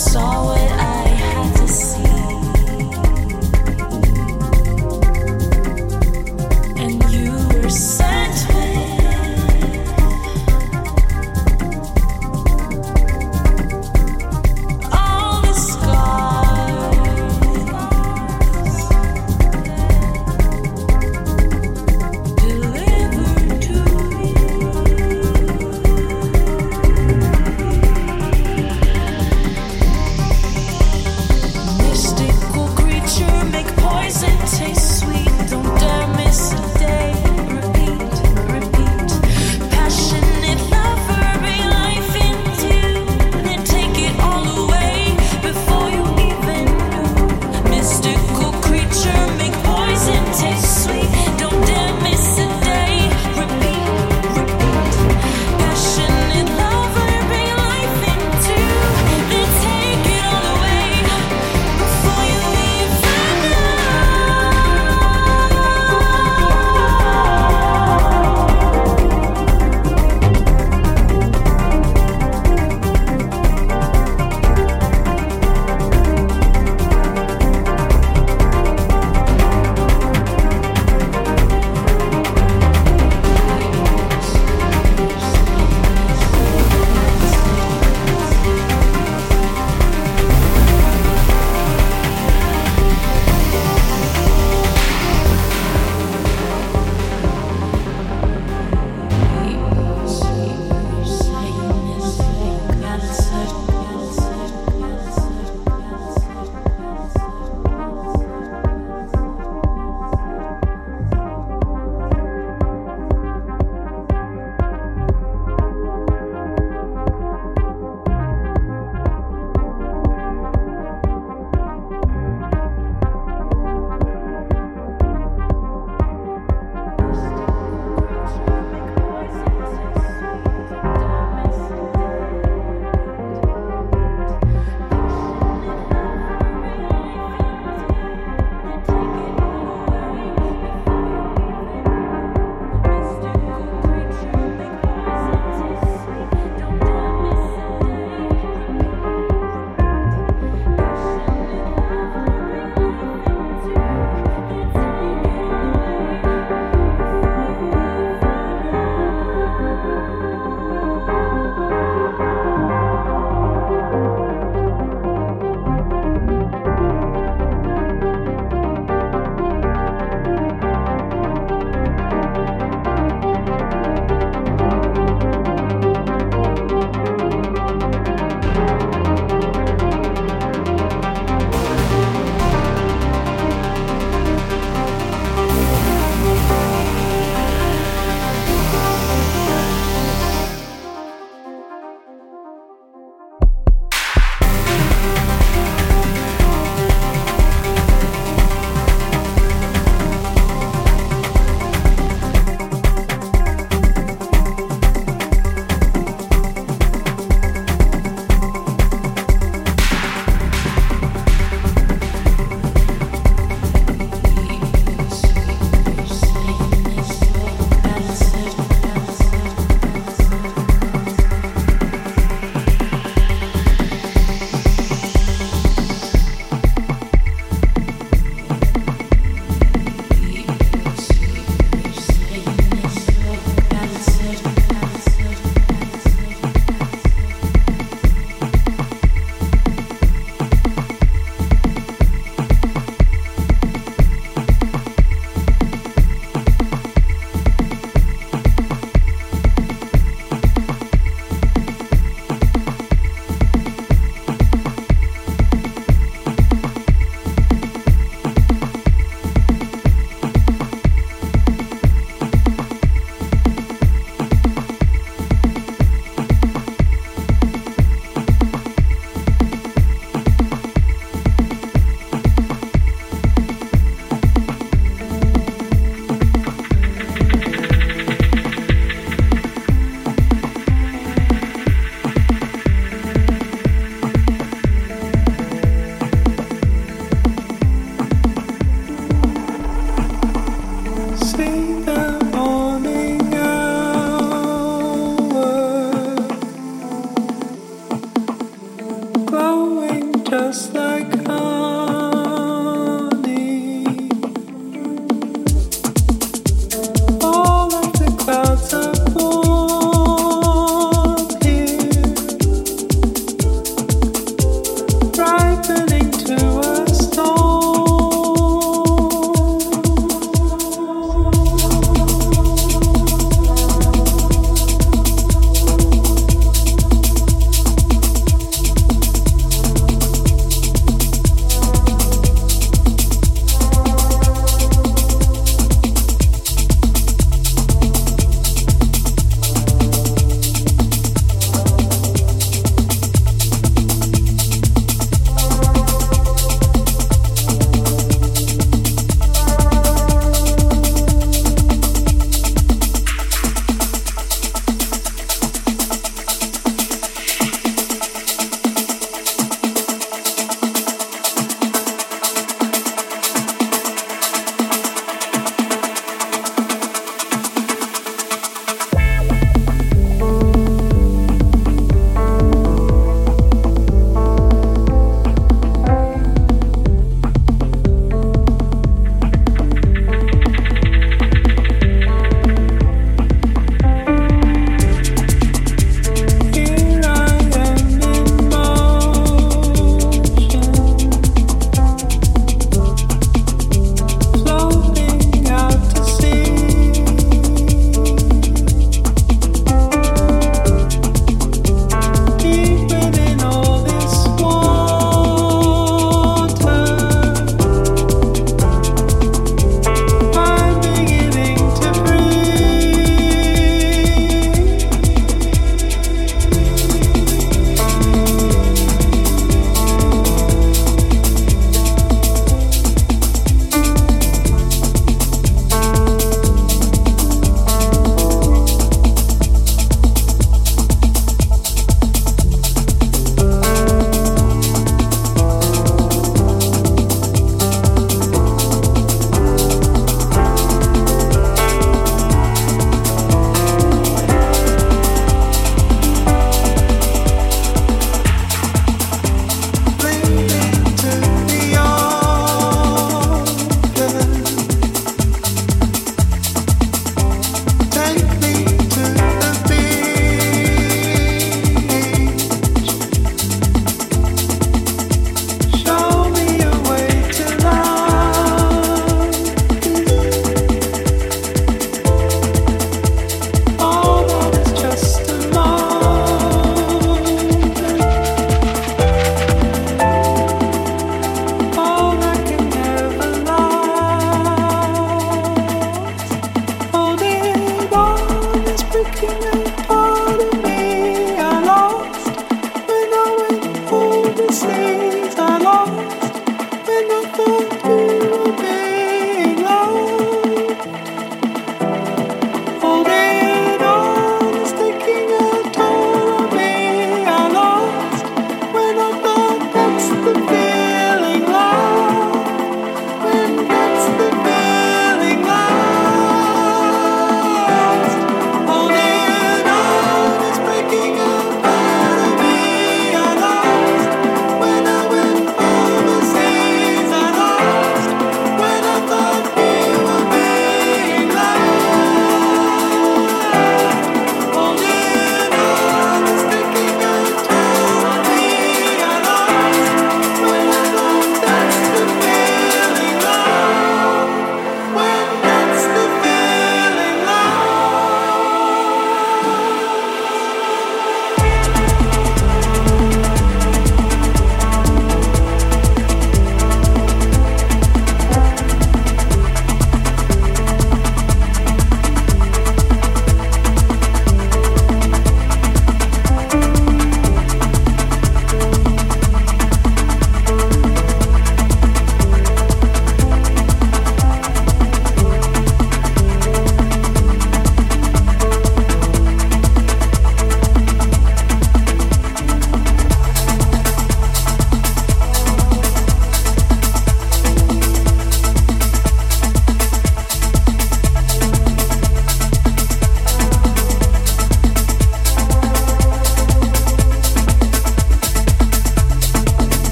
saw what